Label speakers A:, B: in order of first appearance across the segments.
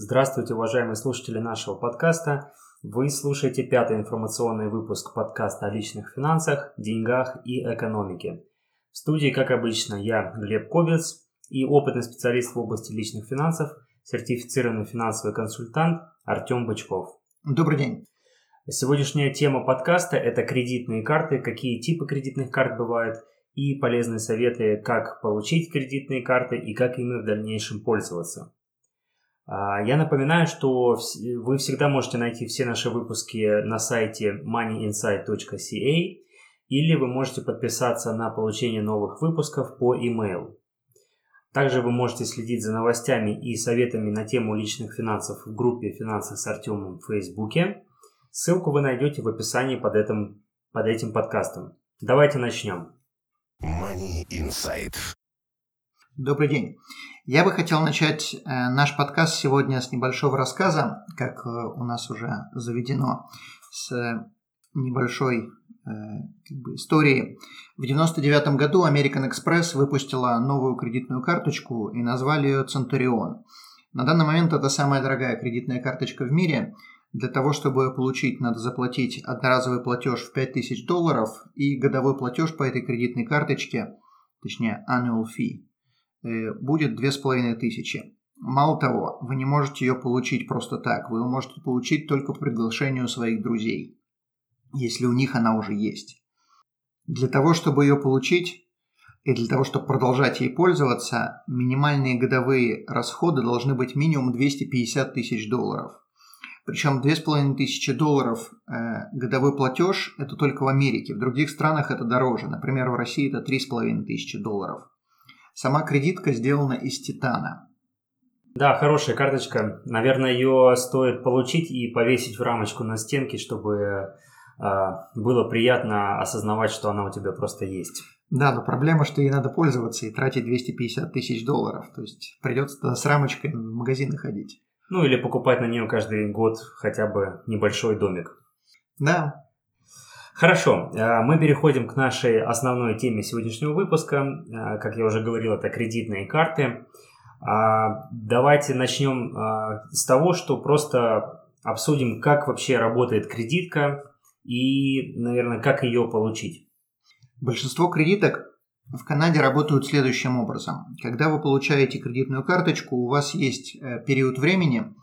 A: Здравствуйте, уважаемые слушатели нашего подкаста. Вы слушаете пятый информационный выпуск подкаста о личных финансах, деньгах и экономике. В студии, как обычно, я, Глеб Кобец, и опытный специалист в области личных финансов, сертифицированный финансовый консультант Артем Бычков.
B: Добрый день.
A: Сегодняшняя тема подкаста – это кредитные карты, какие типы кредитных карт бывают, и полезные советы, как получить кредитные карты и как ими в дальнейшем пользоваться. А, я напоминаю, что вы всегда можете найти все наши выпуски на сайте moneyinsight.ca или вы можете подписаться на получение новых выпусков по email. Также вы можете следить за новостями и советами на тему личных финансов в группе «Финансы с Артемом» в Фейсбуке. Ссылку вы найдете в описании под этим, под этим подкастом. Давайте начнем.
C: Money Insight.
B: Добрый день. Я бы хотел начать э, наш подкаст сегодня с небольшого рассказа, как э, у нас уже заведено, с небольшой э, как бы, истории. В 1999 году American Express выпустила новую кредитную карточку и назвали ее Centurion. На данный момент это самая дорогая кредитная карточка в мире. Для того, чтобы ее получить, надо заплатить одноразовый платеж в 5000 долларов и годовой платеж по этой кредитной карточке, точнее annual fee, будет 2500. Мало того, вы не можете ее получить просто так, вы ее можете получить только по приглашению своих друзей, если у них она уже есть. Для того, чтобы ее получить, и для того, чтобы продолжать ей пользоваться, минимальные годовые расходы должны быть минимум 250 тысяч долларов. Причем 2500 долларов э, годовой платеж – это только в Америке. В других странах это дороже. Например, в России это 3500 долларов. Сама кредитка сделана из титана.
A: Да, хорошая карточка. Наверное, ее стоит получить и повесить в рамочку на стенке, чтобы э, было приятно осознавать, что она у тебя просто есть.
B: Да, но проблема, что ей надо пользоваться и тратить 250 тысяч долларов. То есть придется с рамочкой в магазины ходить.
A: Ну или покупать на нее каждый год хотя бы небольшой домик.
B: Да,
A: Хорошо, э, мы переходим к нашей основной теме сегодняшнего выпуска. Э, как я уже говорил, это кредитные карты. А, давайте начнем э, с того, что просто обсудим, как вообще работает кредитка и, наверное, как ее получить.
B: Большинство кредиток в Канаде работают следующим образом. Когда вы получаете кредитную карточку, у вас есть период времени –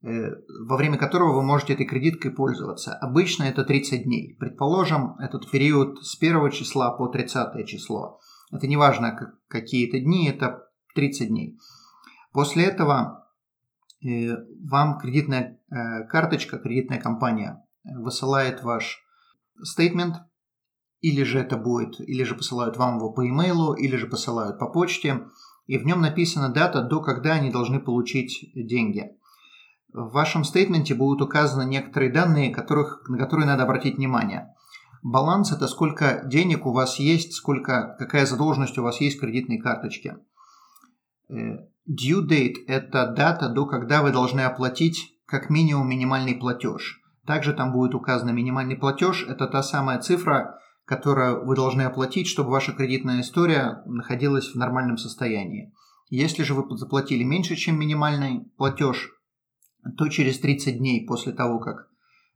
B: во время которого вы можете этой кредиткой пользоваться. Обычно это 30 дней. Предположим, этот период с 1 числа по 30 число. Это не важно, какие это дни, это 30 дней. После этого э, вам кредитная э, карточка, кредитная компания высылает ваш стейтмент, или же это будет, или же посылают вам его по имейлу, или же посылают по почте, и в нем написана дата, до когда они должны получить деньги. В вашем стейтменте будут указаны некоторые данные, которых, на которые надо обратить внимание. Баланс – это сколько денег у вас есть, сколько, какая задолженность у вас есть в кредитной карточке. Э, due date – это дата, до когда вы должны оплатить как минимум минимальный платеж. Также там будет указан минимальный платеж – это та самая цифра, которую вы должны оплатить, чтобы ваша кредитная история находилась в нормальном состоянии. Если же вы заплатили меньше, чем минимальный платеж, то через 30 дней после того, как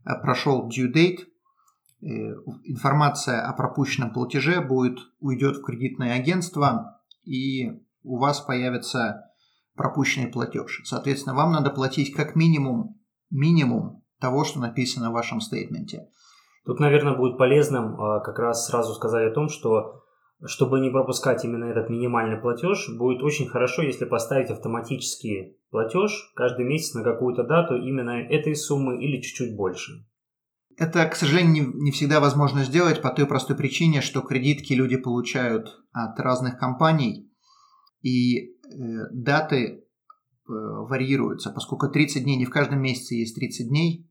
B: э, прошел due date, э, информация о пропущенном платеже будет, уйдет в кредитное агентство, и у вас появится пропущенный платеж. Соответственно, вам надо платить как минимум, минимум того, что написано в вашем стейтменте.
A: Тут, наверное, будет полезным э, как раз сразу сказать о том, что чтобы не пропускать именно этот минимальный платеж, будет очень хорошо, если поставить автоматический платеж каждый месяц на какую-то дату именно этой суммы или чуть-чуть больше.
B: Это, к сожалению, не всегда возможно сделать по той простой причине, что кредитки люди получают от разных компаний, и э, даты, варьируются. Поскольку 30 дней не в каждом месяце есть 30 дней,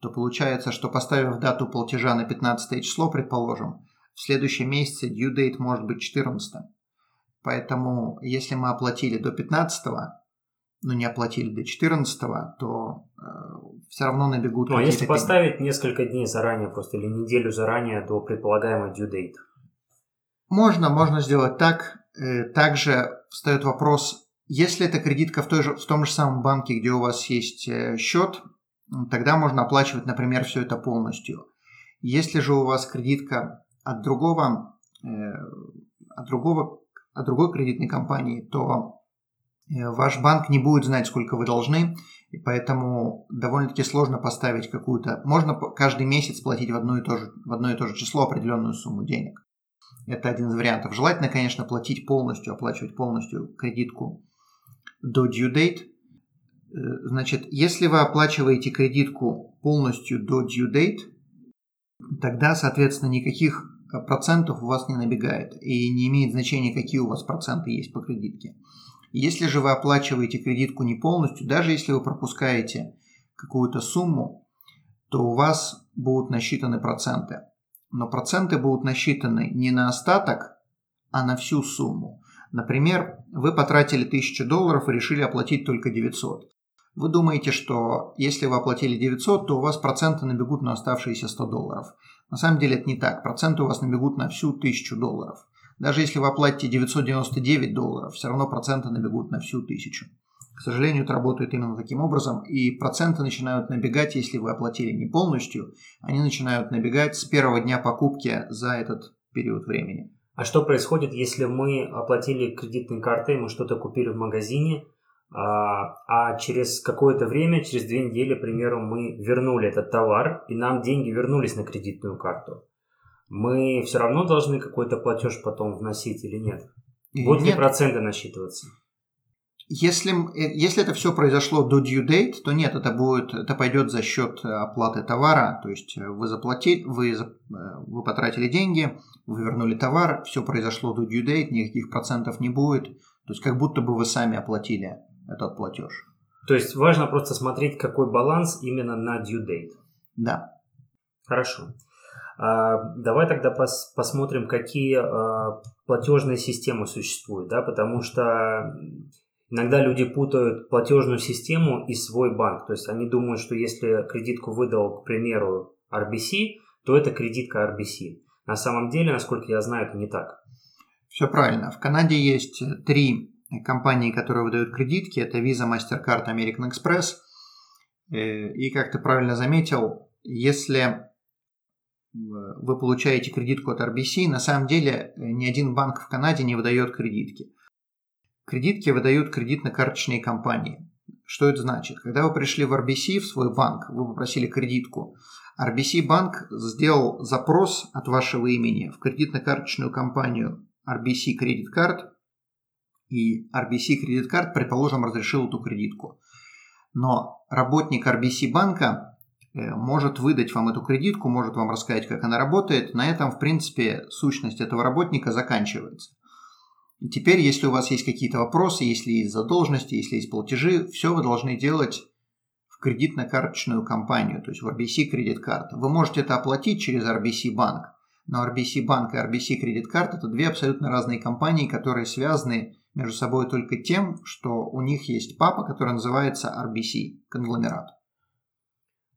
B: то получается, что поставив дату платежа на 15 число, предположим, в следующем месяце due date может быть 14. Поэтому, если мы оплатили до 15, но не оплатили до 14, то э, все равно набегут
A: Ну, а если поставить несколько дней заранее просто или неделю заранее до предполагаемой due date?
B: Можно, можно сделать так. Э, также встает вопрос, если это кредитка в, той же, в том же самом банке, где у вас есть э, счет, тогда можно оплачивать, например, все это полностью. Если же у вас кредитка от другого, э, от другого, от другой кредитной компании, то э, ваш банк не будет знать, сколько вы должны, и поэтому довольно-таки сложно поставить какую-то... Можно каждый месяц платить в одно и то же, в одно и то же число определенную сумму денег. Это один из вариантов. Желательно, конечно, платить полностью, оплачивать полностью кредитку до due date, Э, значит, если вы оплачиваете кредитку полностью до due date, тогда, соответственно, никаких э, процентов у вас не набегает и не имеет значения, какие у вас проценты есть по кредитке. Если же вы оплачиваете кредитку не полностью, даже если вы пропускаете какую-то сумму, то у вас будут насчитаны проценты. Но проценты будут насчитаны не на остаток, а на всю сумму. Например, вы потратили 1000 долларов и решили оплатить только 900. Вы думаете, что если вы оплатили 900, то у вас проценты набегут на оставшиеся 100 долларов. На самом деле это не так. Проценты у вас набегут на всю 1000 долларов. Даже если вы оплатите 999 долларов, все равно проценты набегут на всю 1000. К сожалению, это работает именно таким образом, и проценты начинают набегать, если вы оплатили не полностью, они начинают набегать с первого дня покупки за этот период времени.
A: А что происходит, если мы оплатили кредитной картой, мы что-то купили в магазине, а, а через какое-то время, через две недели, к примеру, мы вернули этот товар, и нам деньги вернулись на кредитную карту. Мы все равно должны какой-то платеж потом вносить или нет? Будут нет. ли проценты насчитываться?
B: Если, э, если это все произошло до due date, то нет, это будет, это пойдет за счет оплаты товара. То есть э, вы заплатили, вы, э, вы потратили деньги, вы вернули товар, все произошло до due date, никаких процентов не будет. То есть как будто бы вы сами оплатили этот платеж.
A: То есть важно просто смотреть, какой баланс именно на due date.
B: Да.
A: Хорошо. А, давай тогда пос посмотрим, какие а, платежные системы существуют, да, потому что иногда люди путают платежную систему и свой банк. То есть они думают, что если кредитку выдал, к примеру, RBC, то это кредитка RBC. На самом деле, насколько я знаю, это не так.
B: Все правильно. В Канаде есть три компании, которые выдают кредитки. Это Visa, MasterCard, American Express. Э, и, как ты правильно заметил, если вы получаете кредитку от RBC, на самом деле э, ни один банк в Канаде не выдает кредитки. Кредитки выдают кредитно-карточные компании. Что это значит? Когда вы пришли в RBC, в свой банк, вы попросили кредитку, RBC банк сделал запрос от вашего имени в кредитно-карточную компанию RBC Credit Card, и RBC Credit Card, предположим, разрешил эту кредитку. Но работник RBC банка э, может выдать вам эту кредитку, может вам рассказать, как она работает. На этом, в принципе, сущность этого работника заканчивается. Теперь, если у вас есть какие-то вопросы, если есть задолженности, если есть платежи, все вы должны делать в кредитно-карточную компанию, то есть в RBC Credit Card. Вы можете это оплатить через RBC банк, но RBC банк и RBC Credit Card это две абсолютно разные компании, которые связаны между собой только тем, что у них есть папа, который называется RBC, конгломерат.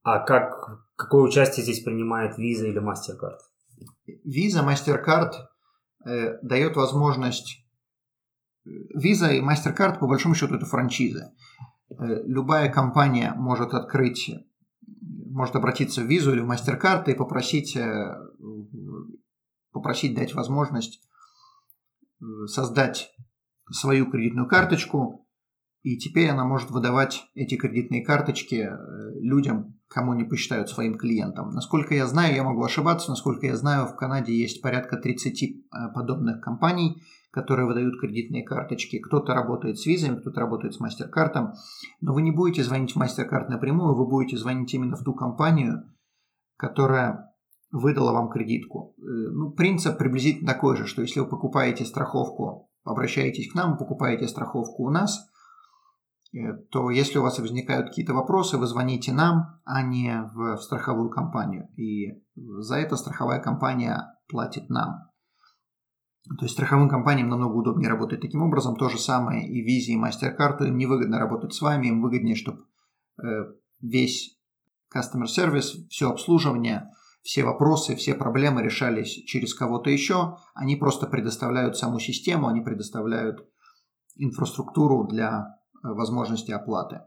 A: А как, какое участие здесь принимает Visa или MasterCard?
B: Visa, MasterCard э, дает возможность... Visa и MasterCard, по большому счету, это франшизы. Э, любая компания может открыть, может обратиться в Visa или в MasterCard и попросить, э, попросить дать возможность э, создать свою кредитную карточку, и теперь она может выдавать эти кредитные карточки э, людям, кому не посчитают своим клиентам. Насколько я знаю, я могу ошибаться, насколько я знаю, в Канаде есть порядка 30 э, подобных компаний, которые выдают кредитные карточки. Кто-то работает с визами, кто-то работает с мастер-картом, но вы не будете звонить в мастер-карт напрямую, вы будете звонить именно в ту компанию, которая выдала вам кредитку. Э, ну, принцип приблизительно такой же, что если вы покупаете страховку обращаетесь к нам, покупаете страховку у нас, то если у вас возникают какие-то вопросы, вы звоните нам, а не в страховую компанию. И за это страховая компания платит нам. То есть страховым компаниям намного удобнее работать таким образом. То же самое и Visa, и MasterCard. Им невыгодно работать с вами, им выгоднее, чтобы весь customer service, все обслуживание, все вопросы, все проблемы решались через кого-то еще. Они просто предоставляют саму систему, они предоставляют инфраструктуру для э, возможности оплаты.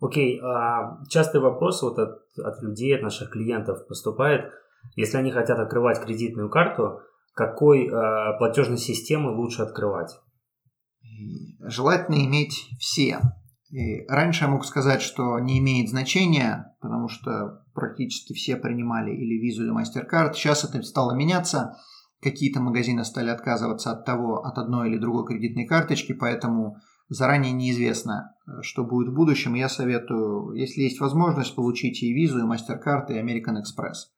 A: Окей, okay, а частый вопрос вот от, от людей, от наших клиентов поступает, если они хотят открывать кредитную карту, какой э, платежной системы лучше открывать?
B: Желательно иметь все. И раньше я мог сказать, что не имеет значения, потому что практически все принимали или визу, или MasterCard. Сейчас это стало меняться. Какие-то магазины стали отказываться от того, от одной или другой кредитной карточки, поэтому заранее неизвестно, что будет в будущем. Я советую, если есть возможность, получить и визу, и MasterCard, и American Express.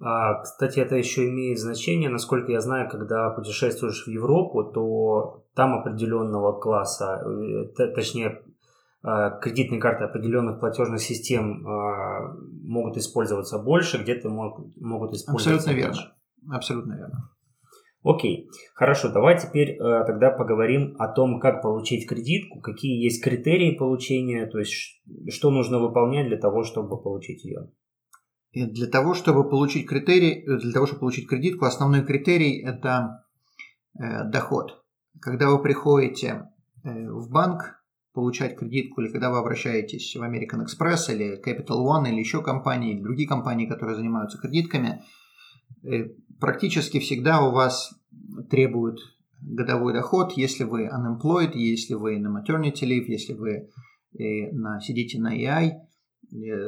A: А, кстати, это еще имеет значение, насколько я знаю, когда путешествуешь в Европу, то там определенного класса, э, точнее, а, кредитные карты определенных платежных систем а, могут использоваться больше, где-то могут, использоваться
B: Абсолютно верно. Абсолютно верно.
A: Окей, хорошо, давай теперь э, тогда поговорим о том, как получить кредитку, какие есть критерии получения, то есть что нужно выполнять для того, чтобы получить ее.
B: И для того, чтобы получить критерий, э, для того, чтобы получить кредитку, основной критерий – это э, доход. Когда вы приходите э, в банк получать кредитку, или когда вы обращаетесь в American Express или Capital One или еще компании, или другие компании, которые занимаются кредитками, э, практически всегда у вас требуют годовой доход, если вы unemployed, если вы на maternity leave, если вы э, на, сидите на EI –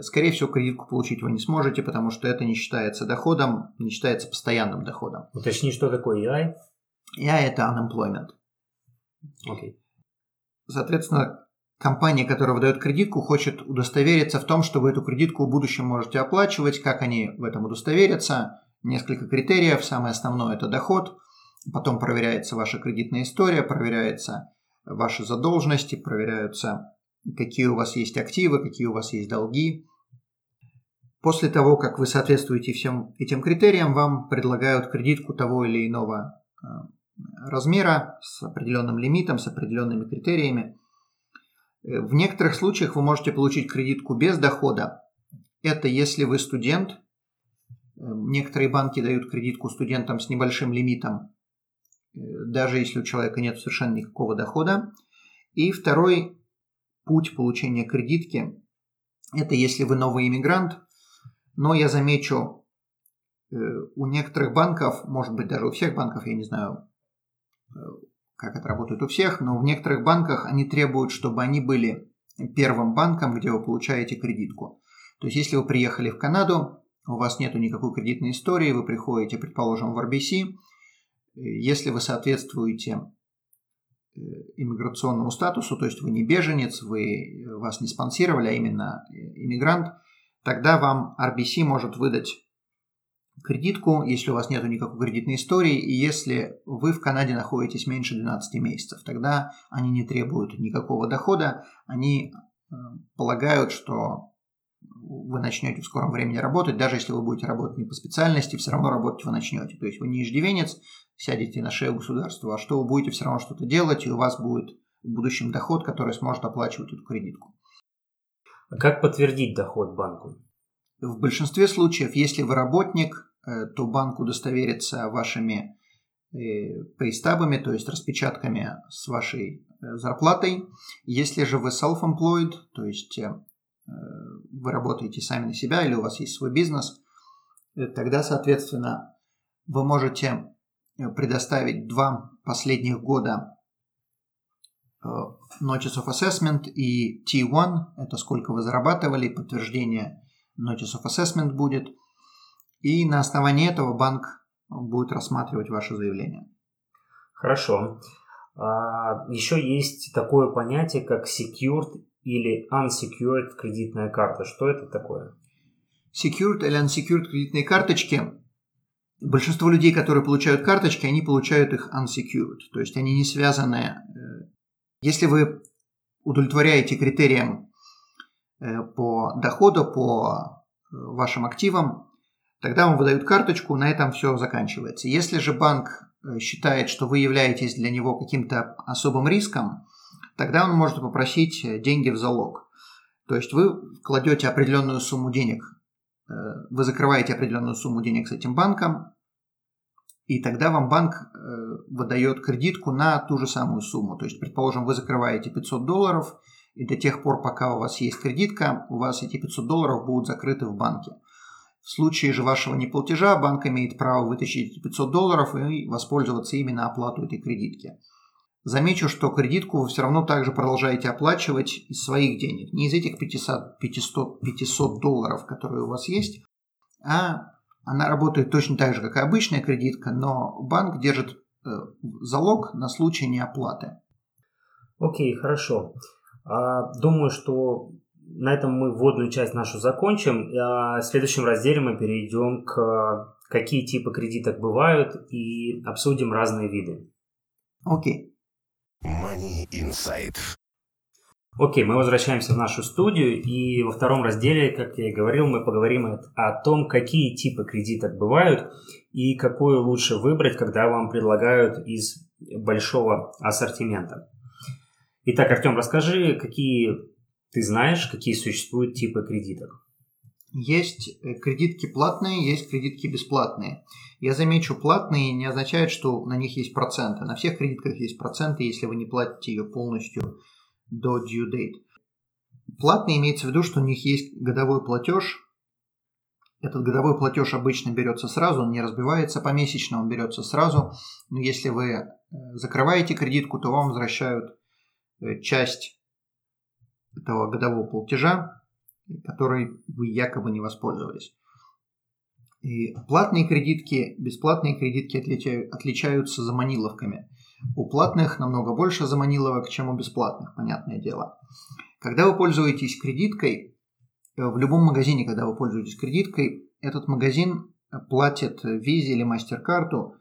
B: скорее всего, кредитку получить вы не сможете, потому что это не считается доходом, не считается постоянным доходом.
A: Уточни, что такое EI?
B: EI – это unemployment.
A: Okay.
B: Соответственно, компания, которая выдает кредитку, хочет удостовериться в том, что вы эту кредитку в будущем можете оплачивать, как они в этом удостоверятся. Несколько критериев. Самое основное – это доход. Потом проверяется ваша кредитная история, проверяется ваши задолженности, проверяются какие у вас есть активы, какие у вас есть долги. После того, как вы соответствуете всем этим критериям, вам предлагают кредитку того или иного э, размера с определенным лимитом, с определенными критериями. Э, в некоторых случаях вы можете получить кредитку без дохода. Это если вы студент. Э, некоторые банки дают кредитку студентам с небольшим лимитом, даже если у человека нет совершенно никакого дохода. И второй путь получения кредитки – это если вы новый иммигрант, но я замечу, э, у некоторых банков, может быть даже у всех банков, я не знаю, э, как это работает у всех, но в некоторых банках они требуют, чтобы они были первым банком, где вы получаете кредитку. То есть, если вы приехали в Канаду, у вас нет никакой кредитной истории, вы приходите, предположим, в RBC, если вы соответствуете Э, иммиграционному статусу, то есть вы не беженец, вы, э, вас не спонсировали, а именно э, иммигрант, тогда вам RBC может выдать кредитку, если у вас нет никакой кредитной истории, и если вы в Канаде находитесь меньше 12 месяцев, тогда они не требуют никакого дохода, они полагают, что вы начнете в скором времени работать, даже если вы будете работать не по специальности, все равно работать вы начнете. То есть вы не иждивенец, сядете на шею государства, а что вы будете все равно что-то делать, и у вас будет в будущем доход, который сможет оплачивать эту кредитку.
A: А как подтвердить доход банку?
B: В большинстве случаев, если вы работник, э, то банк удостоверится вашими э, пейстабами, то есть распечатками с вашей э, зарплатой. Если же вы self-employed, то есть вы работаете сами на себя или у вас есть свой бизнес, тогда, соответственно, вы можете предоставить два последних года э, Notice of Assessment и T1, это сколько вы зарабатывали, подтверждение Notice of Assessment будет. И на основании этого банк будет рассматривать ваше заявление.
A: Хорошо. А, еще есть такое понятие, как secured или unsecured кредитная карта. Что это такое?
B: Secured или unsecured кредитные карточки Большинство людей, которые получают карточки, они получают их unsecured, то есть они не связаны. Э, если вы удовлетворяете критериям э, по доходу, по вашим активам, тогда вам выдают карточку, на этом все заканчивается. Если же банк считает, что вы являетесь для него каким-то особым риском, тогда он может попросить деньги в залог. То есть вы кладете определенную сумму денег, вы закрываете определенную сумму денег с этим банком, и тогда вам банк э, выдает кредитку на ту же самую сумму. То есть, предположим, вы закрываете 500 долларов, и до тех пор, пока у вас есть кредитка, у вас эти 500 долларов будут закрыты в банке. В случае же вашего неплатежа банк имеет право вытащить эти 500 долларов и воспользоваться ими на оплату этой кредитки. Замечу, что кредитку вы все равно также продолжаете оплачивать из своих денег. Не из этих 500, 500, 500 долларов, которые у вас есть, а она работает точно так же, как и обычная кредитка, но банк держит э, залог на случай неоплаты.
A: Окей, хорошо. А, думаю, что на этом мы вводную часть нашу закончим. А в следующем разделе мы перейдем к какие типы кредиток бывают и обсудим разные виды.
B: Окей.
C: Money Insight.
A: Окей, мы возвращаемся в нашу студию, и во втором разделе, как я и говорил, мы поговорим о том, какие типы кредиток бывают и какую лучше выбрать, когда вам предлагают из большого ассортимента. Итак, Артем, расскажи, какие ты знаешь, какие существуют типы кредиток.
B: Есть э, кредитки платные, есть кредитки бесплатные. Я замечу, платные не означает, что на них есть проценты. На всех кредитках есть проценты, если вы не платите ее полностью до due date. Платный имеется в виду, что у них есть годовой платеж. Этот годовой платеж обычно берется сразу, он не разбивается помесячно, он берется сразу. Но если вы э, закрываете кредитку, то вам возвращают э, часть этого годового платежа, который вы якобы не воспользовались. И платные кредитки, бесплатные кредитки отличаются заманиловками. У платных намного больше заманиловок, чем у бесплатных, понятное дело. Когда вы пользуетесь кредиткой, э, в любом магазине, когда вы пользуетесь кредиткой, этот магазин платит визе или мастер-карту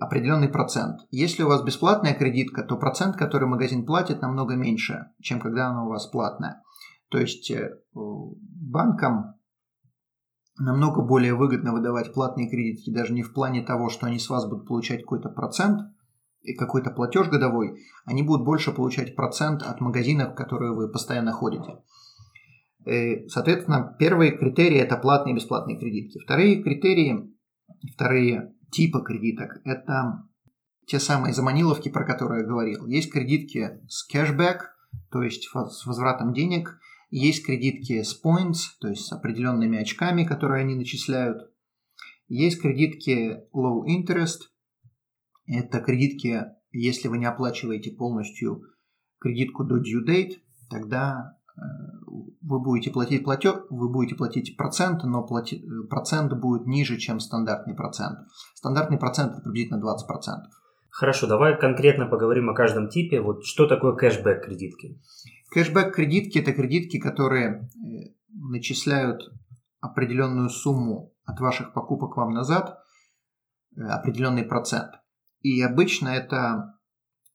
B: определенный процент. Если у вас бесплатная кредитка, то процент, который магазин платит, намного меньше, чем когда она у вас платная. То есть э, банкам намного более выгодно выдавать платные кредитки даже не в плане того, что они с вас будут получать какой-то процент и какой-то платеж годовой, они будут больше получать процент от магазинов, которые вы постоянно ходите. Э, соответственно, первые критерии – это платные и бесплатные кредитки. Вторые критерии, вторые типы кредиток – это те самые заманиловки, про которые я говорил. Есть кредитки с кэшбэк, то есть с возвратом денег – есть кредитки с points, то есть с определенными очками, которые они начисляют. Есть кредитки low interest. Это кредитки, если вы не оплачиваете полностью кредитку до due date, тогда вы будете платить платеж, вы будете платить процент, но плати, процент будет ниже, чем стандартный процент. Стандартный процент это приблизительно 20%.
A: Хорошо, давай конкретно поговорим о каждом типе. Вот что такое кэшбэк кредитки?
B: Кэшбэк-кредитки – это кредитки, которые э, начисляют определенную сумму от ваших покупок вам назад, э, определенный процент. И обычно это,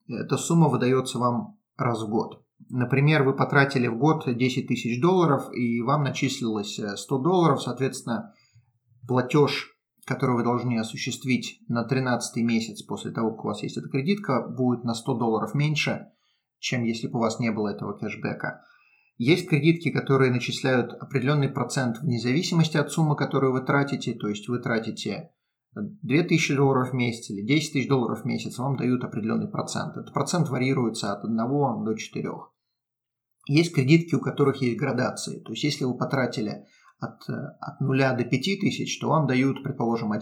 B: эта сумма выдается вам раз в год. Например, вы потратили в год 10 тысяч долларов, и вам начислилось 100 э, долларов, соответственно, платеж, который вы должны осуществить на 13 месяц после того, как у вас есть эта кредитка, будет на 100 долларов меньше – чем если бы у вас не было этого кэшбэка. Есть кредитки, которые начисляют определенный процент вне зависимости от суммы, которую вы тратите. То есть вы тратите 2000 долларов в месяц или 10 тысяч долларов в месяц, вам дают определенный процент. Этот процент варьируется от 1 до 4. Есть кредитки, у которых есть градации. То есть если вы потратили от, от 0 до 5 тысяч, то вам дают, предположим, 1%.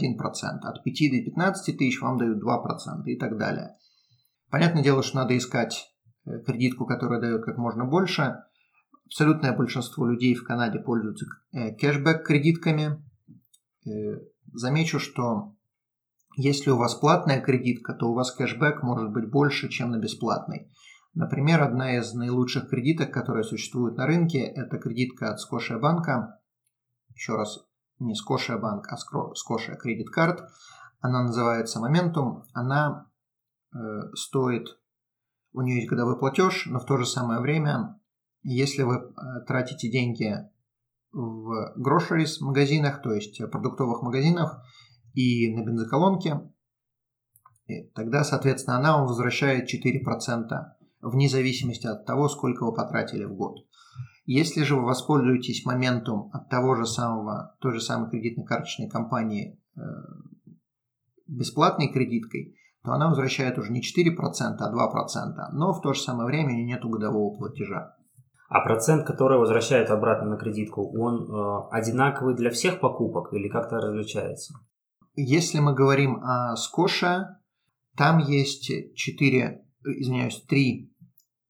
B: От 5 до 15 тысяч вам дают 2% и так далее. Понятное дело, что надо искать Э, кредитку, которая дает как можно больше. Абсолютное большинство людей в Канаде пользуются э, кэшбэк-кредитками. Э, замечу, что если у вас платная кредитка, то у вас кэшбэк может быть больше, чем на бесплатной. Например, одна из наилучших кредиток, которые существуют на рынке, это кредитка от Scotia банка. Еще раз, не Scotia банк, а Scotia Credit Card. Она называется Momentum. Она э, стоит у нее есть годовой платеж, но в то же самое время, если вы э, тратите деньги в groceries магазинах, то есть продуктовых магазинах и на бензоколонке, тогда, соответственно, она вам возвращает 4% вне зависимости от того, сколько вы потратили в год. Если же вы воспользуетесь моментом от того же самого, той же самой кредитной карточной компании э, бесплатной кредиткой, то она возвращает уже не 4%, а 2%, но в то же самое время нет годового платежа.
A: А процент, который возвращает обратно на кредитку, он э, одинаковый для всех покупок или как-то различается?
B: Если мы говорим о Скоша, там есть 4, извиняюсь, 3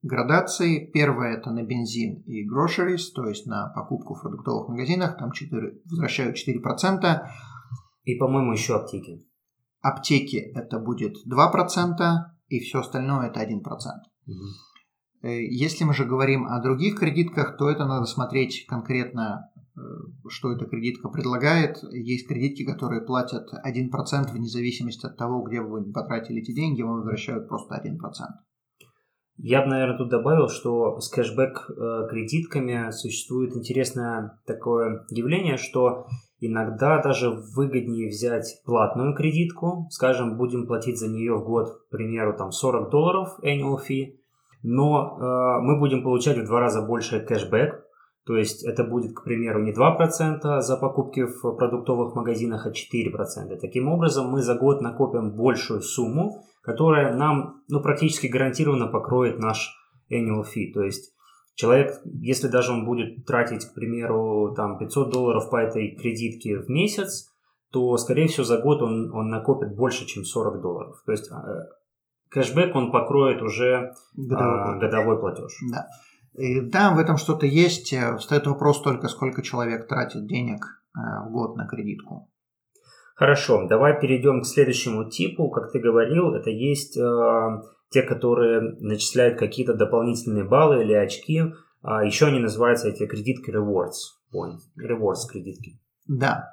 B: градации. Первая это на бензин и groceries, то есть на покупку в продуктовых магазинах, там 4, возвращают 4%.
A: И, по-моему, еще аптеки.
B: Аптеки это будет 2%, и все остальное это 1%. Угу. Если мы же говорим о других кредитках, то это надо смотреть конкретно, э, что эта кредитка предлагает. Есть кредитки, которые платят 1% вне зависимости от того, где вы потратили эти деньги, вам возвращают просто 1%.
A: Я бы, наверное, тут добавил, что с кэшбэк-кредитками существует интересное такое явление, что иногда даже выгоднее взять платную кредитку, скажем, будем платить за нее в год, к примеру, там 40 долларов annual fee, но э, мы будем получать в два раза больше кэшбэк, то есть это будет, к примеру, не 2% за покупки в продуктовых магазинах, а 4%. Таким образом, мы за год накопим большую сумму, которая нам ну, практически гарантированно покроет наш annual fee. То есть человек, если даже он будет тратить, к примеру, там 500 долларов по этой кредитке в месяц, то, скорее всего, за год он, он накопит больше, чем 40 долларов. То есть э, кэшбэк он покроет уже годовой, а, годовой платеж.
B: Да. И, да, в этом что-то есть. Встает вопрос только, сколько человек тратит денег э, в год на кредитку.
A: Хорошо, давай перейдем к следующему типу. Как ты говорил, это есть э, те, которые начисляют какие-то дополнительные баллы или очки. А еще они называются эти кредитки rewards. Point. Rewards кредитки.
B: Да.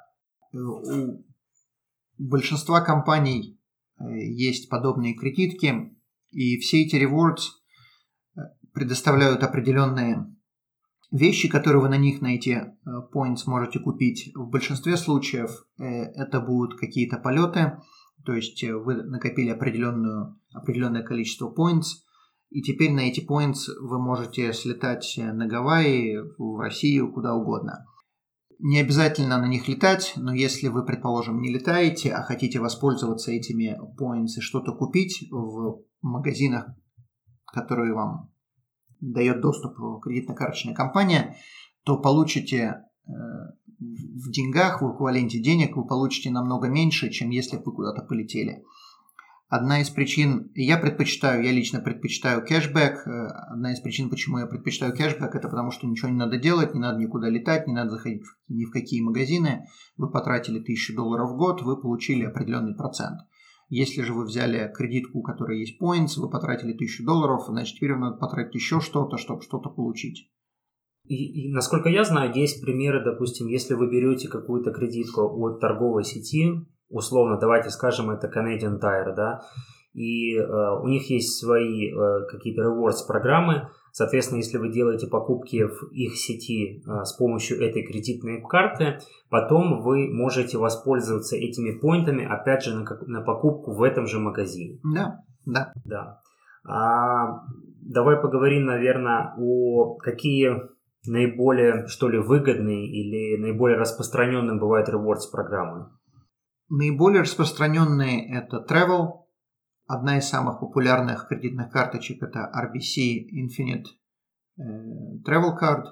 B: У большинства компаний э, есть подобные кредитки, и все эти rewards э, предоставляют определенные Вещи, которые вы на них, на эти э, points можете купить, в большинстве случаев э, это будут какие-то полеты, то есть э, вы накопили определенную, определенное количество points, и теперь на эти points вы можете слетать на Гавайи, в Россию, куда угодно. Не обязательно на них летать, но если вы, предположим, не летаете, а хотите воспользоваться этими points и что-то купить в магазинах, которые вам дает доступ кредитно-карточная компания, то получите э, в деньгах, в эквиваленте денег вы получите намного меньше, чем если бы вы куда-то полетели. Одна из причин, я предпочитаю, я лично предпочитаю кэшбэк. Э, одна из причин, почему я предпочитаю кэшбэк, это потому что ничего не надо делать, не надо никуда летать, не надо заходить ни в какие магазины. Вы потратили 1000 долларов в год, вы получили определенный процент. Если же вы взяли кредитку, у которой есть points, вы потратили 1000 долларов, значит теперь вам надо потратить еще что-то, чтобы что-то получить.
A: И, и насколько я знаю, есть примеры, допустим, если вы берете какую-то кредитку от торговой сети, условно, давайте скажем, это Canadian Tire, да, и э, у них есть свои э, какие-то rewards программы, Соответственно, если вы делаете покупки в их сети а, с помощью этой кредитной карты, потом вы можете воспользоваться этими поинтами, опять же, на, на покупку в этом же магазине.
B: Да, да.
A: Да. А, давай поговорим, наверное, о какие наиболее, что ли, выгодные или наиболее распространенные бывают rewards программы.
B: Наиболее распространенные это travel, Одна из самых популярных кредитных карточек это RBC Infinite э, Travel Card.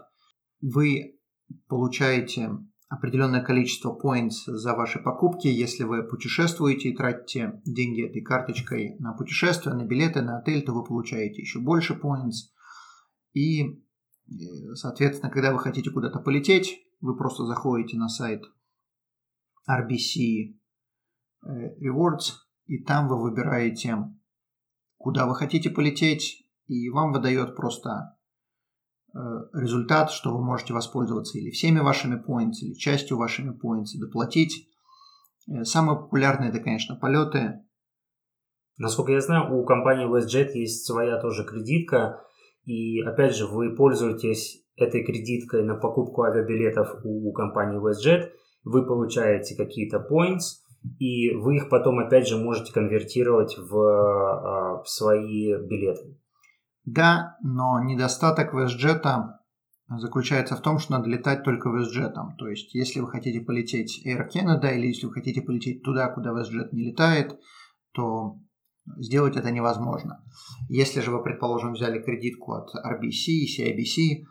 B: Вы получаете определенное количество points за ваши покупки, если вы путешествуете и тратите деньги этой карточкой на путешествия, на билеты, на отель, то вы получаете еще больше points. И, э, соответственно, когда вы хотите куда-то полететь, вы просто заходите на сайт RBC э, Rewards, и там вы выбираете, куда вы хотите полететь, и вам выдает просто э, результат, что вы можете воспользоваться или всеми вашими points, или частью вашими points, доплатить. Э, самые популярные это, конечно, полеты.
A: Насколько я знаю, у компании WestJet есть своя тоже кредитка, и опять же, вы пользуетесь этой кредиткой на покупку авиабилетов у компании WestJet, вы получаете какие-то points, и вы их потом опять же можете конвертировать в, а, в свои билеты.
B: Да, но недостаток WestJet заключается в том, что надо летать только WestJet. То есть, если вы хотите полететь Air Canada или если вы хотите полететь туда, куда WestJet не летает, то сделать это невозможно. Если же вы, предположим, взяли кредитку от RBC, CIBC,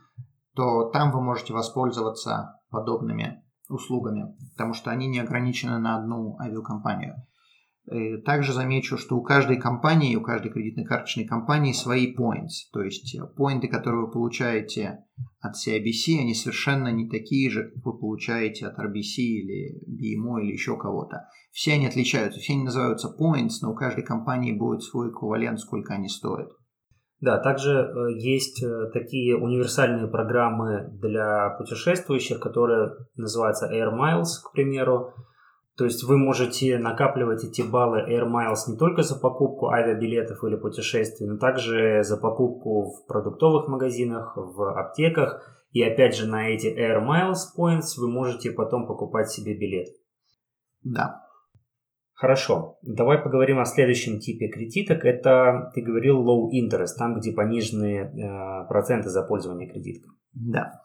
B: то там вы можете воспользоваться подобными услугами, потому что они не ограничены на одну авиакомпанию. Э, также замечу, что у каждой компании, у каждой кредитной карточной компании свои points. То есть поинты, которые вы получаете от CIBC, они совершенно не такие же, как вы получаете от RBC или BMO или еще кого-то. Все они отличаются, все они называются points, но у каждой компании будет свой эквивалент, сколько они стоят.
A: Да, также э, есть э, такие универсальные программы для путешествующих, которые называются Air Miles, к примеру. То есть вы можете накапливать эти баллы Air Miles не только за покупку авиабилетов или путешествий, но также за покупку в продуктовых магазинах, в аптеках. И опять же на эти Air Miles Points вы можете потом покупать себе билет.
B: Да.
A: Хорошо. Давай поговорим о следующем типе кредиток. Это, ты говорил, low interest, там, где пониженные э, проценты за пользование кредиткой.
B: Да.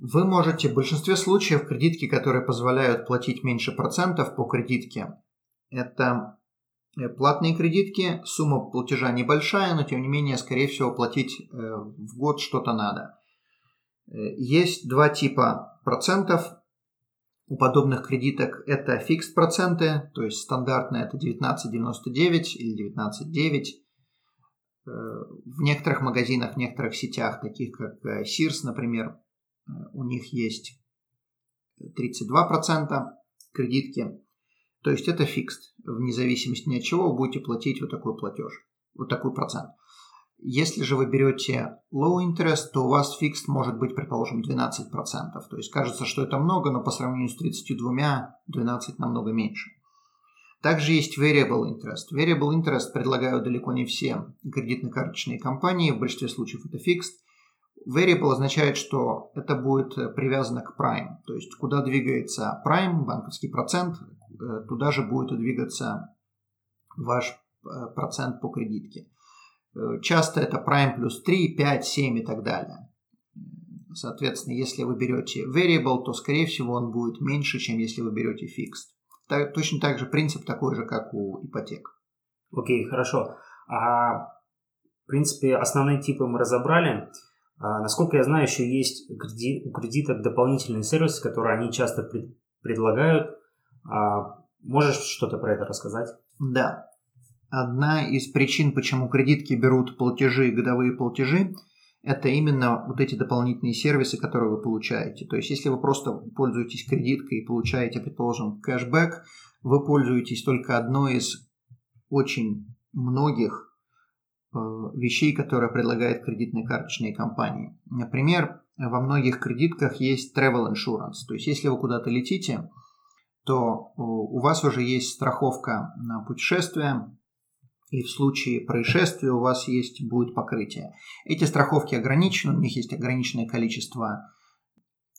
B: Вы можете в большинстве случаев кредитки, которые позволяют платить меньше процентов по кредитке, это э, платные кредитки, сумма платежа небольшая, но тем не менее, скорее всего, платить э, в год что-то надо. Э, есть два типа процентов у подобных кредиток. Это фикс проценты, то есть стандартная это 19,99 или 19,9. В некоторых магазинах, в некоторых сетях, таких как Sears, например, у них есть 32% кредитки. То есть это фикс. Вне зависимости ни от чего вы будете платить вот такой платеж, вот такой процент. Если же вы берете low interest, то у вас фикс может быть, предположим, 12%. То есть кажется, что это много, но по сравнению с 32, 12 намного меньше. Также есть variable interest. Variable interest предлагают далеко не все кредитно-карточные компании. В большинстве случаев это fixed. Variable означает, что это будет э, привязано к prime. То есть, куда двигается prime, банковский процент, э, туда же будет двигаться ваш э, процент по кредитке. Часто это prime плюс 3, 5, 7 и так далее. Соответственно, если вы берете variable, то, скорее всего, он будет меньше, чем если вы берете fixed. Так, точно так же принцип такой же, как у ипотек.
A: Окей, okay, хорошо. А, в принципе, основные типы мы разобрали. А, насколько я знаю, еще есть у кредиток дополнительные сервисы, которые они часто пред, предлагают. А, можешь что-то про это рассказать?
B: Да. Одна из причин, почему кредитки берут платежи, годовые платежи, это именно вот эти дополнительные сервисы, которые вы получаете. То есть, если вы просто пользуетесь кредиткой и получаете, предположим, кэшбэк, вы пользуетесь только одной из очень многих Э, вещей, которые предлагают кредитные карточные компании. Например, во многих кредитках есть travel insurance. То есть, если вы куда-то летите, то у вас уже есть страховка на путешествие, и в случае происшествия у вас есть будет покрытие. Эти страховки ограничены, у них есть ограниченное количество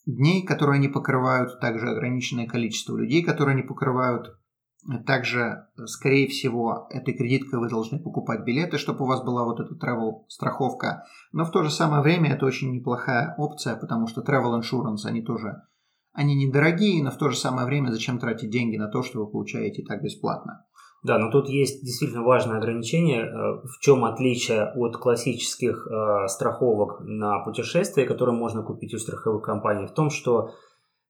B: дней, которые они покрывают, также ограниченное количество людей, которые они покрывают. Также, скорее всего, этой кредиткой вы должны покупать билеты, чтобы у вас была вот эта travel страховка. Но в то же самое время это очень неплохая опция, потому что travel insurance, они тоже, они недорогие, но в то же самое время зачем тратить деньги на то, что вы получаете и так бесплатно.
A: Да, но тут есть действительно важное ограничение. Э, в чем отличие от классических э, страховок на путешествия, которые можно купить у страховых компаний? В том, что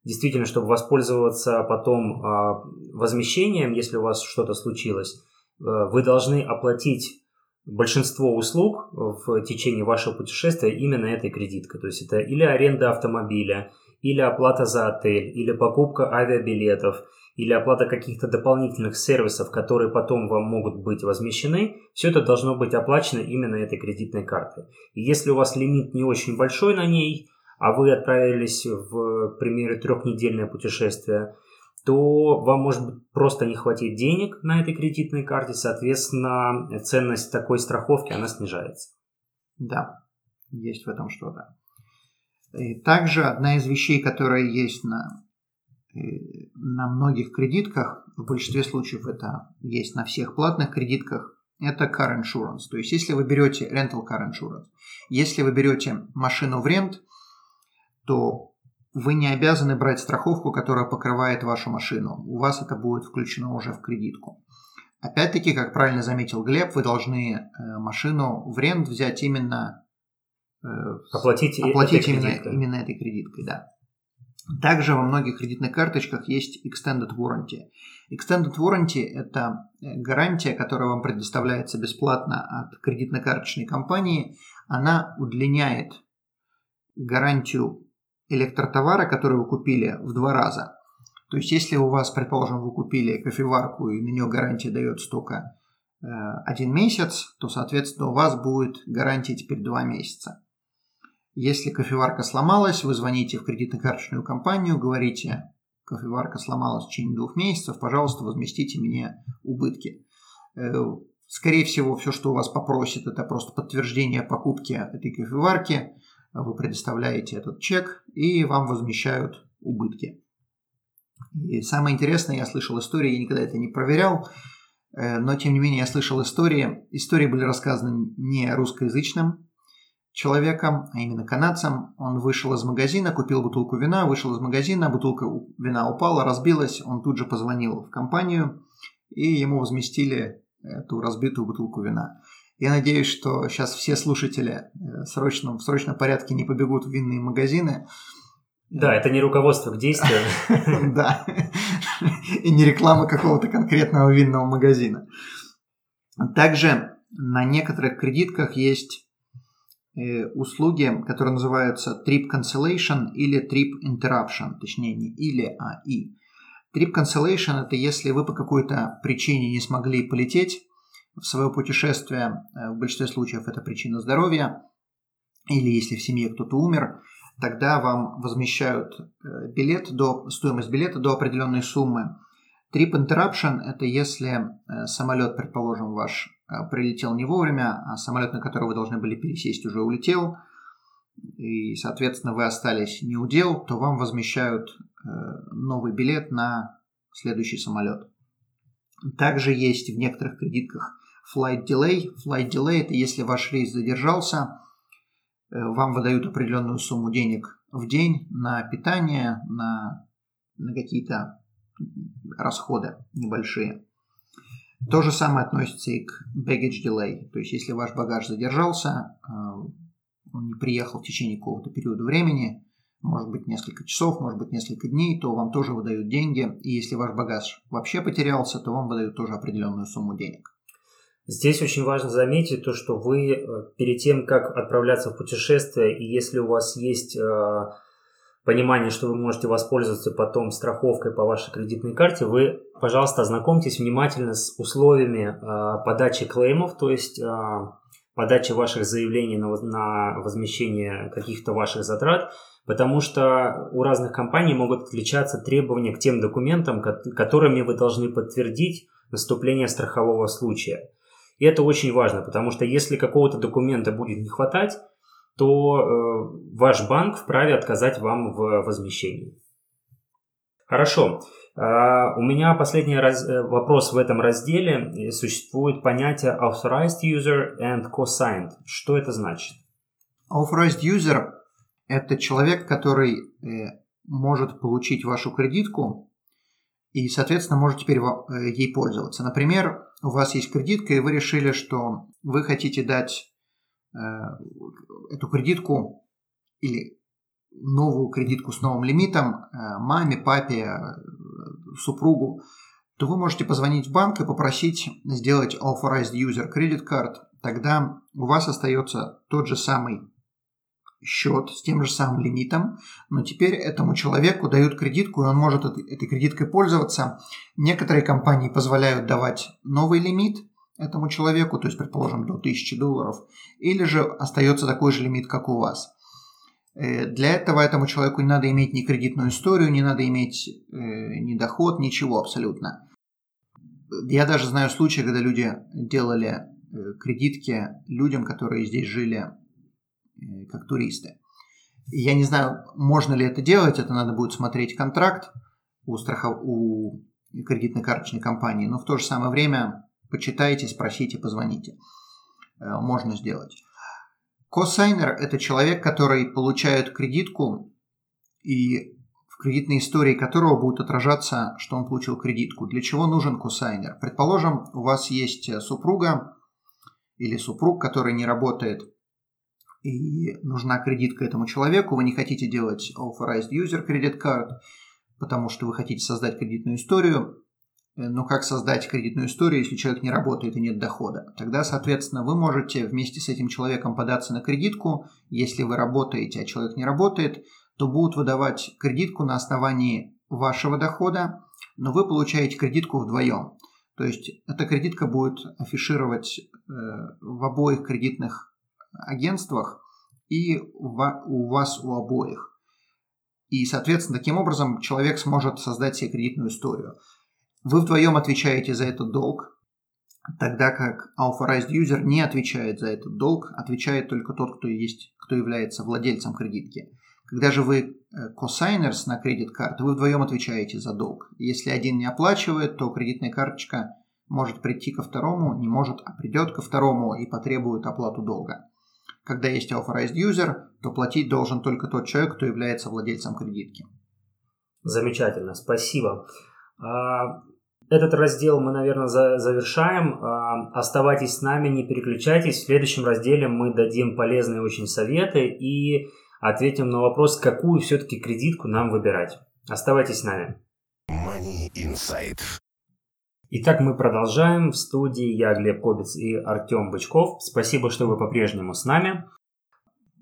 A: действительно, чтобы воспользоваться потом а, возмещением, если у вас что-то случилось, э, вы должны оплатить большинство услуг в течение вашего путешествия именно этой кредиткой. То есть это или аренда автомобиля, или оплата за отель, или покупка авиабилетов, или оплата каких-то дополнительных сервисов, которые потом вам могут быть возмещены, все это должно быть оплачено именно этой кредитной картой. И если у вас лимит не очень большой на ней, а вы отправились в, к примеру, трехнедельное путешествие, то вам может просто не хватить денег на этой кредитной карте, соответственно, ценность такой страховки, она снижается.
B: Да, есть в этом что-то. Также одна из вещей, которая есть на, э, на многих кредитках, в большинстве случаев это есть на всех платных кредитках, это car insurance. То есть, если вы берете rental car insurance, если вы берете машину в рент, то вы не обязаны брать страховку, которая покрывает вашу машину. У вас это будет включено уже в кредитку. Опять-таки, как правильно заметил Глеб, вы должны э, машину в рент взять именно
A: оплатить,
B: оплатить этой именно, именно этой кредиткой, да. Также во многих кредитных карточках есть Extended Warranty. Extended Warranty – это э, гарантия, которая вам предоставляется бесплатно от кредитно-карточной компании. Она удлиняет гарантию электротовара, который вы купили, в два раза. То есть, если у вас, предположим, вы купили кофеварку и на нее гарантия дается только э, один месяц, то, соответственно, у вас будет гарантия теперь два месяца. Если кофеварка сломалась, вы звоните в кредитно-карточную компанию, говорите, кофеварка сломалась в течение двух месяцев, пожалуйста, возместите мне убытки. Э, скорее всего, все, что у вас попросит, это просто подтверждение покупки этой кофеварки – вы предоставляете этот чек и вам возмещают убытки. И самое интересное, я слышал истории, я никогда это не проверял, э, но тем не менее я слышал истории. Истории были рассказаны не русскоязычным человеком, а именно канадцем. Он вышел из магазина, купил бутылку вина, вышел из магазина, бутылка вина упала, разбилась, он тут же позвонил в компанию, и ему возместили эту разбитую бутылку вина. Я надеюсь, что сейчас все слушатели э, срочно, в срочном порядке не побегут в винные магазины.
A: Да, это не руководство к действию.
B: Да, и не реклама какого-то конкретного винного магазина. Также на некоторых кредитках есть услуги, которые называются Trip Cancellation или Trip Interruption, точнее не или, а и. Trip Cancellation – это если вы по какой-то причине не смогли полететь, в свое путешествие, э, в большинстве случаев это причина здоровья, или если в семье кто-то умер, тогда вам возмещают э, билет до, стоимость билета до определенной суммы. Trip interruption – это если э, самолет, предположим, ваш прилетел не вовремя, а самолет, на который вы должны были пересесть, уже улетел, и, соответственно, вы остались не у дел, то вам возмещают новый билет на следующий самолет. Также есть в некоторых кредитках flight delay. Flight delay – это если ваш рейс задержался, э, вам выдают определенную сумму денег в день на питание, на, на какие-то расходы небольшие. То же самое относится и к baggage delay. То есть, если ваш багаж задержался, э, он не приехал в течение какого-то периода времени, может быть несколько часов, может быть несколько дней, то вам тоже выдают деньги. И если ваш багаж вообще потерялся, то вам выдают тоже определенную сумму денег.
A: Здесь очень важно заметить то, что вы э, перед тем, как отправляться в путешествие, и если у вас есть э, понимание, что вы можете воспользоваться потом страховкой по вашей кредитной карте, вы, пожалуйста, ознакомьтесь внимательно с условиями э, подачи клеймов, то есть подачи ваших заявлений на, на возмещение каких-то ваших затрат, потому что у разных компаний могут отличаться требования к тем документам, которыми вы должны подтвердить наступление страхового случая. И это очень важно, потому что если какого-то документа будет не хватать, то э, ваш банк вправе отказать вам в возмещении. Хорошо. Uh, у меня последний раз, э, вопрос в этом разделе. Существует понятие authorized user and co-signed. Что это значит?
B: Authorized user – это человек, который э, может получить вашу кредитку и, соответственно, может теперь э, ей пользоваться. Например, у вас есть кредитка, и вы решили, что вы хотите дать эту кредитку или новую кредитку с новым лимитом э, маме, папе, э, супругу, то вы можете позвонить в банк и попросить сделать authorized user credit card. Тогда у вас остается тот же самый счет с тем же самым лимитом, но теперь этому человеку дают кредитку, и он может этой кредиткой пользоваться. Некоторые компании позволяют давать новый лимит этому человеку, то есть, предположим, до 1000 долларов, или же остается такой же лимит, как у вас. Э, для этого этому человеку не надо иметь ни кредитную историю, не надо иметь э, ни доход, ничего абсолютно. Я даже знаю случаи, когда люди делали э, кредитки людям, которые здесь жили э, как туристы. Я не знаю, можно ли это делать, это надо будет смотреть контракт у, страхов... у кредитной карточной компании, но в то же самое время почитайте, спросите, позвоните. Э, можно сделать. Косайнер – это человек, который получает кредитку и в кредитной истории которого будет отражаться, что он получил кредитку. Для чего нужен косайнер? Предположим, у вас есть супруга или супруг, который не работает, и нужна кредитка этому человеку, вы не хотите делать authorized user credit card, потому что вы хотите создать кредитную историю, но как создать кредитную историю, если человек не работает и нет дохода? Тогда, соответственно, вы можете вместе с этим человеком податься на кредитку. Если вы работаете, а человек не работает, то будут выдавать кредитку на основании вашего дохода, но вы получаете кредитку вдвоем. То есть эта кредитка будет афишировать э, в обоих кредитных агентствах и у вас у обоих. И, соответственно, таким образом человек сможет создать себе кредитную историю. Вы вдвоем отвечаете за этот долг, тогда как authorized user не отвечает за этот долг, отвечает только тот, кто, есть, кто является владельцем кредитки. Когда же вы э, на кредит карты, вы вдвоем отвечаете за долг. Если один не оплачивает, то кредитная карточка может прийти ко второму, не может, а придет ко второму и потребует оплату долга. Когда есть authorized user, то платить должен только тот человек, кто является владельцем кредитки.
A: Замечательно, спасибо. Этот раздел мы, наверное, завершаем. А, оставайтесь с нами, не переключайтесь. В следующем разделе мы дадим полезные очень советы и ответим на вопрос, какую все-таки кредитку нам выбирать. Оставайтесь с нами. Money Insight. Итак, мы продолжаем. В студии я, Глеб Кобец и Артем Бычков. Спасибо, что вы по-прежнему с нами.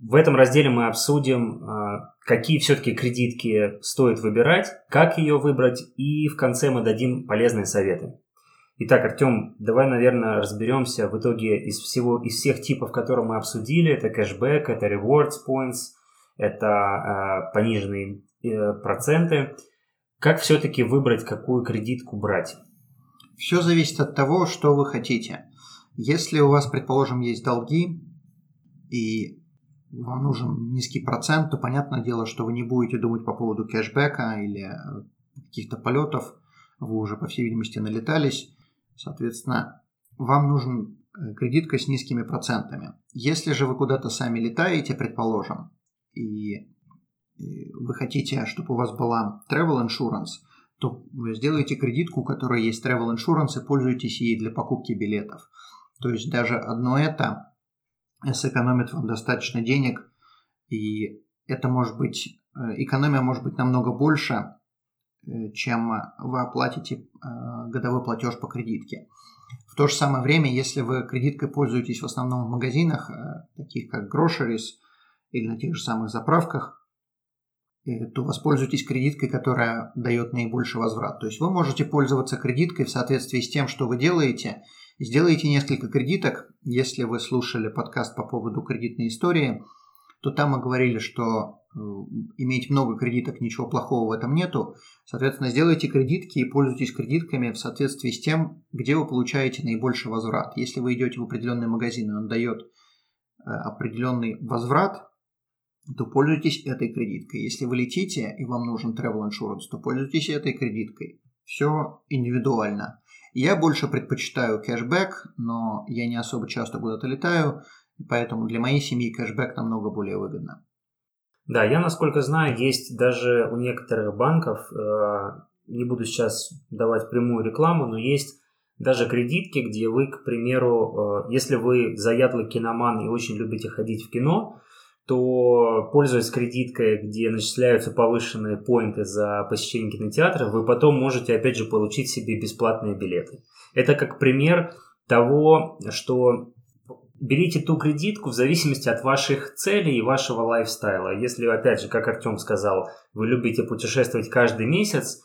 A: В этом разделе мы обсудим, а, какие все-таки кредитки стоит выбирать, как ее выбрать, и в конце мы дадим полезные советы. Итак, Артем, давай, наверное, разберемся в итоге из всего, из всех типов, которые мы обсудили. Это кэшбэк, это rewards points, это э, пониженные э, проценты. Как все-таки выбрать, какую кредитку брать?
B: Все зависит от того, что вы хотите. Если у вас, предположим, есть долги, и вам нужен низкий процент, то понятное дело, что вы не будете думать по поводу кэшбэка или э, каких-то полетов. Вы уже, по всей видимости, налетались. Соответственно, вам нужен э, кредитка с низкими процентами. Если же вы куда-то сами летаете, предположим, и вы хотите, чтобы у вас была travel insurance, то вы сделаете кредитку, у которой есть travel insurance и пользуетесь ей для покупки билетов. То есть даже одно это сэкономит вам достаточно денег, и это может быть, э, экономия может быть намного больше, э, чем вы оплатите э, годовой платеж по кредитке. В то же самое время, если вы кредиткой пользуетесь в основном в магазинах, таких как groceries или на тех же самых заправках, то воспользуйтесь кредиткой, которая дает наибольший возврат. То есть вы можете пользоваться кредиткой в соответствии с тем, что вы делаете – Сделайте несколько кредиток. Если вы слушали подкаст по поводу кредитной истории, то там мы говорили, что э, иметь много кредиток, ничего плохого в этом нету. Соответственно, сделайте кредитки и пользуйтесь кредитками в соответствии с тем, где вы получаете наибольший возврат. Если вы идете в определенный магазин, и он дает э, определенный возврат, то пользуйтесь этой кредиткой. Если вы летите и вам нужен travel insurance, то пользуйтесь этой кредиткой. Все индивидуально. Я больше предпочитаю кэшбэк, но я не особо часто куда-то летаю, поэтому для моей семьи кэшбэк намного более выгодно.
A: Да, я, насколько знаю, есть даже у некоторых банков, э, не буду сейчас давать прямую рекламу, но есть даже кредитки, где вы, к примеру, э, если вы заядлый киноман и очень любите ходить в кино, то, пользуясь кредиткой, где начисляются повышенные поинты за посещение кинотеатра, вы потом можете, опять же, получить себе бесплатные билеты. Это как пример того, что берите ту кредитку в зависимости от ваших целей и вашего лайфстайла. Если, опять же, как Артем сказал, вы любите путешествовать каждый месяц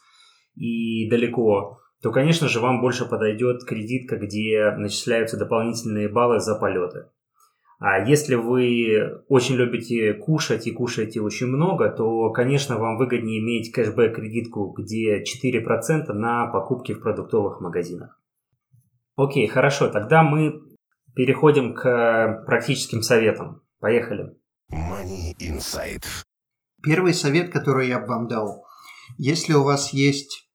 A: и далеко, то, конечно же, вам больше подойдет кредитка, где начисляются дополнительные баллы за полеты. А если вы очень любите кушать и кушаете очень много, то, конечно, вам выгоднее иметь кэшбэк-кредитку, где 4% на покупки в продуктовых магазинах. Окей, хорошо, тогда мы переходим к практическим советам. Поехали.
C: Money Insight.
B: Первый совет, который я бы вам дал. Если у вас есть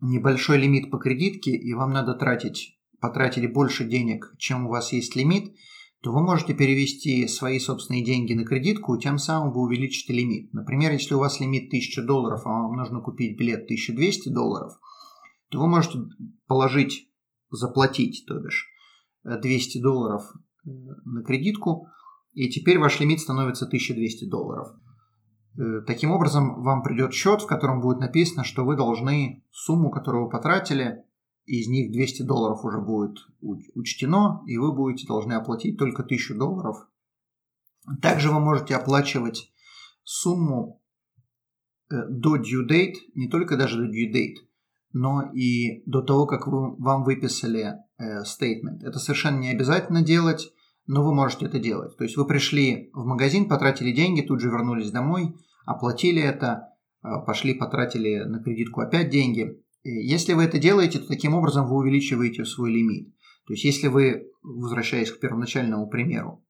B: небольшой лимит по кредитке, и вам надо тратить, потратить больше денег, чем у вас есть лимит, то вы можете перевести свои собственные деньги на кредитку, тем самым вы увеличите лимит. Например, если у вас лимит 1000 долларов, а вам нужно купить билет 1200 долларов, то вы можете положить, заплатить, то бишь, 200 долларов э, на кредитку, и теперь ваш лимит становится 1200 долларов. Э, таким образом, вам придет счет, в котором будет написано, что вы должны сумму, которую вы потратили, из них 200 долларов уже будет учтено, и вы будете должны оплатить только 1000 долларов. Также вы можете оплачивать сумму э, до due date, не только даже до due date, но и до того, как вы, вам выписали э, statement. Это совершенно не обязательно делать, но вы можете это делать. То есть вы пришли в магазин, потратили деньги, тут же вернулись домой, оплатили это, э, пошли, потратили на кредитку опять деньги. И если вы это делаете, то таким образом вы увеличиваете свой лимит. То есть если вы, возвращаясь к первоначальному примеру,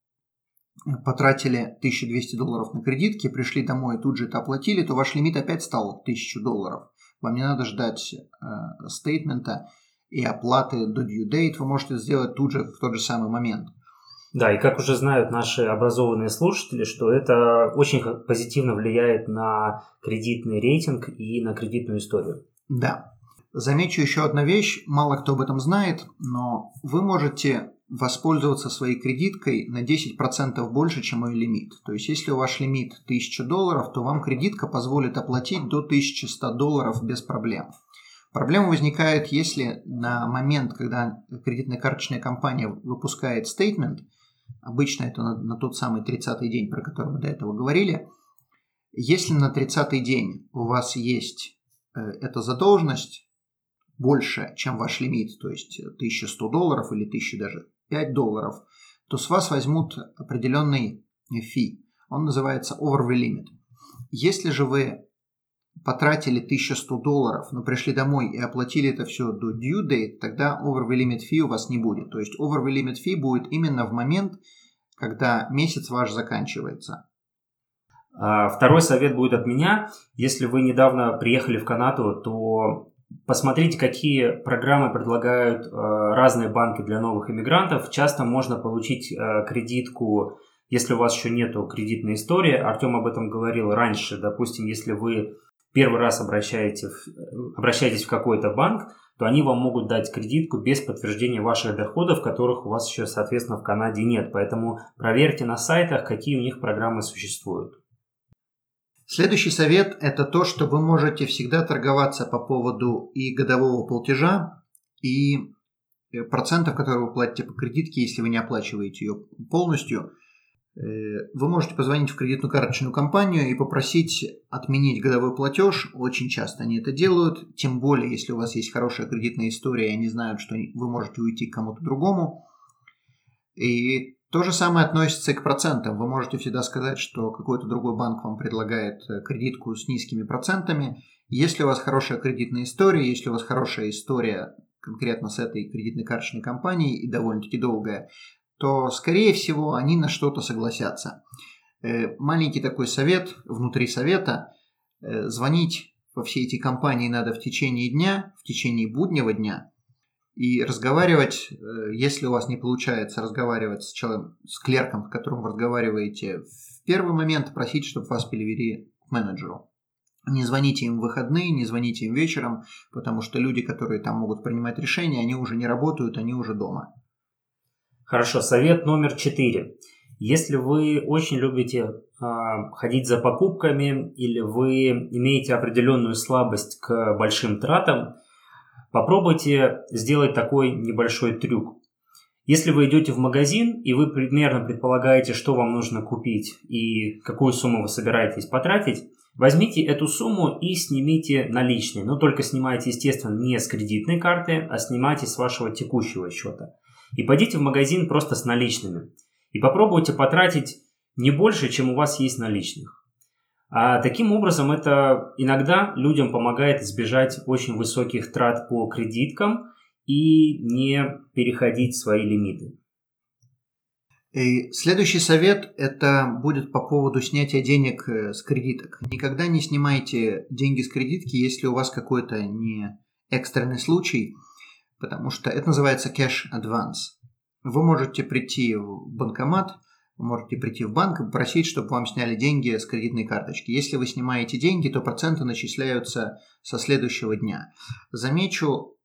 B: потратили 1200 долларов на кредитки, пришли домой и тут же это оплатили, то ваш лимит опять стал 1000 долларов. Вам не надо ждать э, стейтмента и оплаты до due date, вы можете сделать тут же в тот же самый момент –
A: да, и как уже знают наши образованные слушатели, что это очень позитивно влияет на кредитный рейтинг и на кредитную историю.
B: Да. Замечу еще одну вещь, мало кто об этом знает, но вы можете воспользоваться своей кредиткой на 10% больше, чем мой лимит. То есть, если у ваш лимит 1000 долларов, то вам кредитка позволит оплатить до 1100 долларов без проблем. Проблема возникает, если на момент, когда кредитная карточная компания выпускает стейтмент – Обычно это на, на тот самый 30-й день, про который мы до этого говорили. Если на 30-й день у вас есть э, эта задолженность больше, чем ваш лимит, то есть 1100 долларов или 1000 даже 5 долларов, то с вас возьмут определенный фи. Он называется overview limit. Если же вы потратили 1100 долларов, но пришли домой и оплатили это все до due date, тогда overview limit fee у вас не будет. То есть overview limit fee будет именно в момент, когда месяц ваш заканчивается.
A: А, второй совет будет от меня. Если вы недавно приехали в Канаду, то посмотрите, какие программы предлагают а, разные банки для новых иммигрантов. Часто можно получить а, кредитку, если у вас еще нету кредитной истории. Артем об этом говорил раньше. Допустим, если вы первый раз обращаете в, обращаетесь в какой-то банк, то они вам могут дать кредитку без подтверждения ваших доходов, которых у вас еще, соответственно, в Канаде нет. Поэтому проверьте на сайтах, какие у них программы существуют.
B: Следующий совет – это то, что вы можете всегда торговаться по поводу и годового платежа, и э, процентов, которые вы платите по кредитке, если вы не оплачиваете ее полностью – Э, вы можете позвонить в кредитную карточную компанию и попросить отменить годовой платеж. Очень часто они это делают, тем более, если у вас есть хорошая кредитная история, и они знают, что вы можете уйти к кому-то другому. И то же самое относится и к процентам. Вы можете всегда сказать, что какой-то другой банк вам предлагает э, кредитку с низкими процентами. Если у вас хорошая кредитная история, если у вас хорошая история конкретно с этой кредитной карточной компанией и довольно-таки долгая, то, скорее всего, они на что-то согласятся. Э, маленький такой совет внутри совета. Э, звонить во все эти компании надо в течение дня, в течение буднего дня. И разговаривать, э, если у вас не получается разговаривать с человеком, с клерком, с которым вы разговариваете, в первый момент просить, чтобы вас перевели к менеджеру. Не звоните им в выходные, не звоните им вечером, потому что люди, которые там могут принимать решения, они уже не работают, они уже дома.
A: Хорошо, совет номер четыре. Если вы очень любите э, ходить за покупками или вы имеете определенную слабость к большим тратам, попробуйте сделать такой небольшой трюк. Если вы идете в магазин и вы примерно предполагаете, что вам нужно купить и какую сумму вы собираетесь потратить, возьмите эту сумму и снимите наличные. Но только снимайте, естественно, не с кредитной карты, а снимайте с вашего текущего счета и пойдите в магазин просто с наличными. и попробуйте потратить не больше, чем у вас есть наличных. А таким образом это иногда людям помогает избежать очень высоких трат по кредиткам и не переходить свои лимиты.
B: И следующий совет это будет по поводу снятия денег э, с кредиток. Никогда не снимайте деньги с кредитки, если у вас какой-то не экстренный случай, потому что это называется cash advance. Вы можете прийти в банкомат, вы можете прийти в банк и попросить, чтобы вам сняли деньги с кредитной карточки. Если вы снимаете деньги, то проценты начисляются со следующего дня. Замечу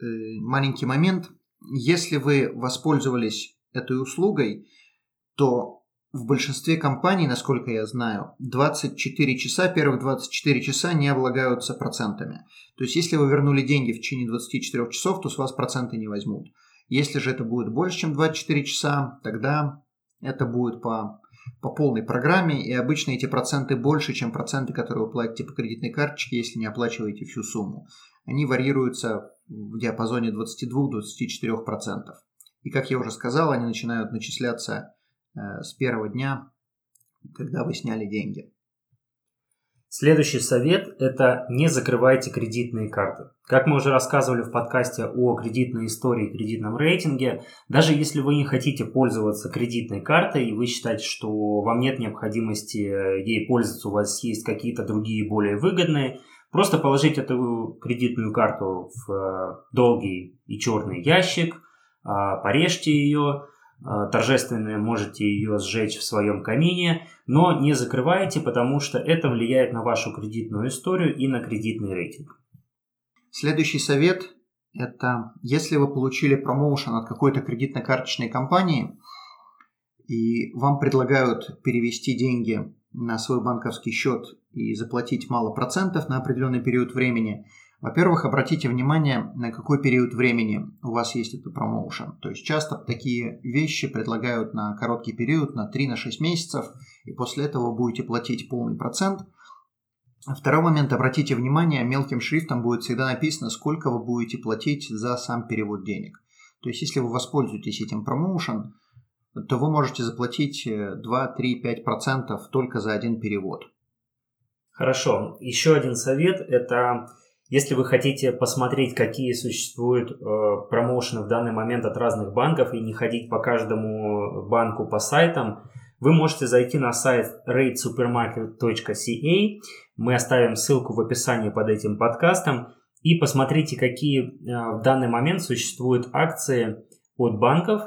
B: э, маленький момент. Если вы воспользовались этой услугой, то в большинстве компаний, насколько я знаю, 24 часа, первых 24 часа не облагаются процентами. То есть, если вы вернули деньги в течение 24 часов, то с вас проценты не возьмут. Если же это будет больше, чем 24 часа, тогда это будет по, по полной программе, и обычно эти проценты больше, чем проценты, которые вы платите по кредитной карточке, если не оплачиваете всю сумму. Они варьируются в диапазоне 22-24%. И, как я уже сказал, они начинают начисляться э, с первого дня, когда вы сняли деньги.
A: Следующий совет – это не закрывайте кредитные карты. Как мы уже рассказывали в подкасте о кредитной истории и кредитном рейтинге, даже если вы не хотите пользоваться кредитной картой и вы считаете, что вам нет необходимости ей пользоваться, у вас есть какие-то другие более выгодные, просто положите эту кредитную карту в э, долгий и черный ящик, а, порежьте ее, торжественно можете ее сжечь в своем камине, но не закрывайте, потому что это влияет на вашу кредитную историю и на кредитный рейтинг.
B: Следующий совет – это если вы получили промоушен от какой-то кредитно-карточной компании, и вам предлагают перевести деньги на свой банковский счет и заплатить мало процентов на определенный период времени – во-первых, обратите внимание, на какой период времени у вас есть этот промоушен. То есть часто такие вещи предлагают на короткий период, на 3-6 месяцев, и после этого будете платить полный процент. Второй момент, обратите внимание, мелким шрифтом будет всегда написано, сколько вы будете платить за сам перевод денег. То есть если вы воспользуетесь этим промоушен, то вы можете заплатить 2, 3, 5% только за один перевод.
A: Хорошо. Еще один совет – это если вы хотите посмотреть, какие существуют э, промоушены в данный момент от разных банков и не ходить по каждому банку по сайтам, вы можете зайти на сайт ratesupermarket.ca. Мы оставим ссылку в описании под этим подкастом. И посмотрите, какие э, в данный момент существуют акции от банков.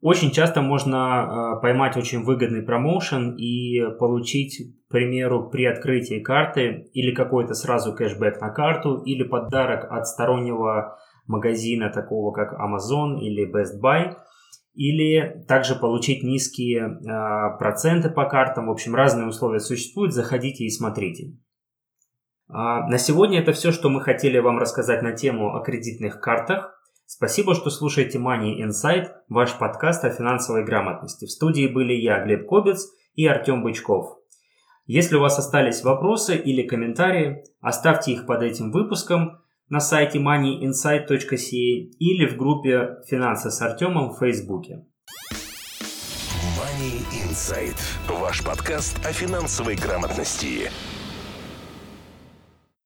A: Очень часто можно э, поймать очень выгодный промоушен и получить к примеру, при открытии карты или какой-то сразу кэшбэк на карту, или подарок от стороннего магазина, такого как Amazon или Best Buy, или также получить низкие э, проценты по картам. В общем, разные условия существуют, заходите и смотрите. А, на сегодня это все, что мы хотели вам рассказать на тему о кредитных картах. Спасибо, что слушаете Money Insight, ваш подкаст о финансовой грамотности. В студии были я, Глеб Кобец и Артем Бычков. Если у вас остались вопросы или комментарии, оставьте их под этим выпуском на сайте moneyinsight.ca или в группе «Финансы с Артемом» в Фейсбуке.
C: Money Insight. Ваш подкаст о финансовой грамотности.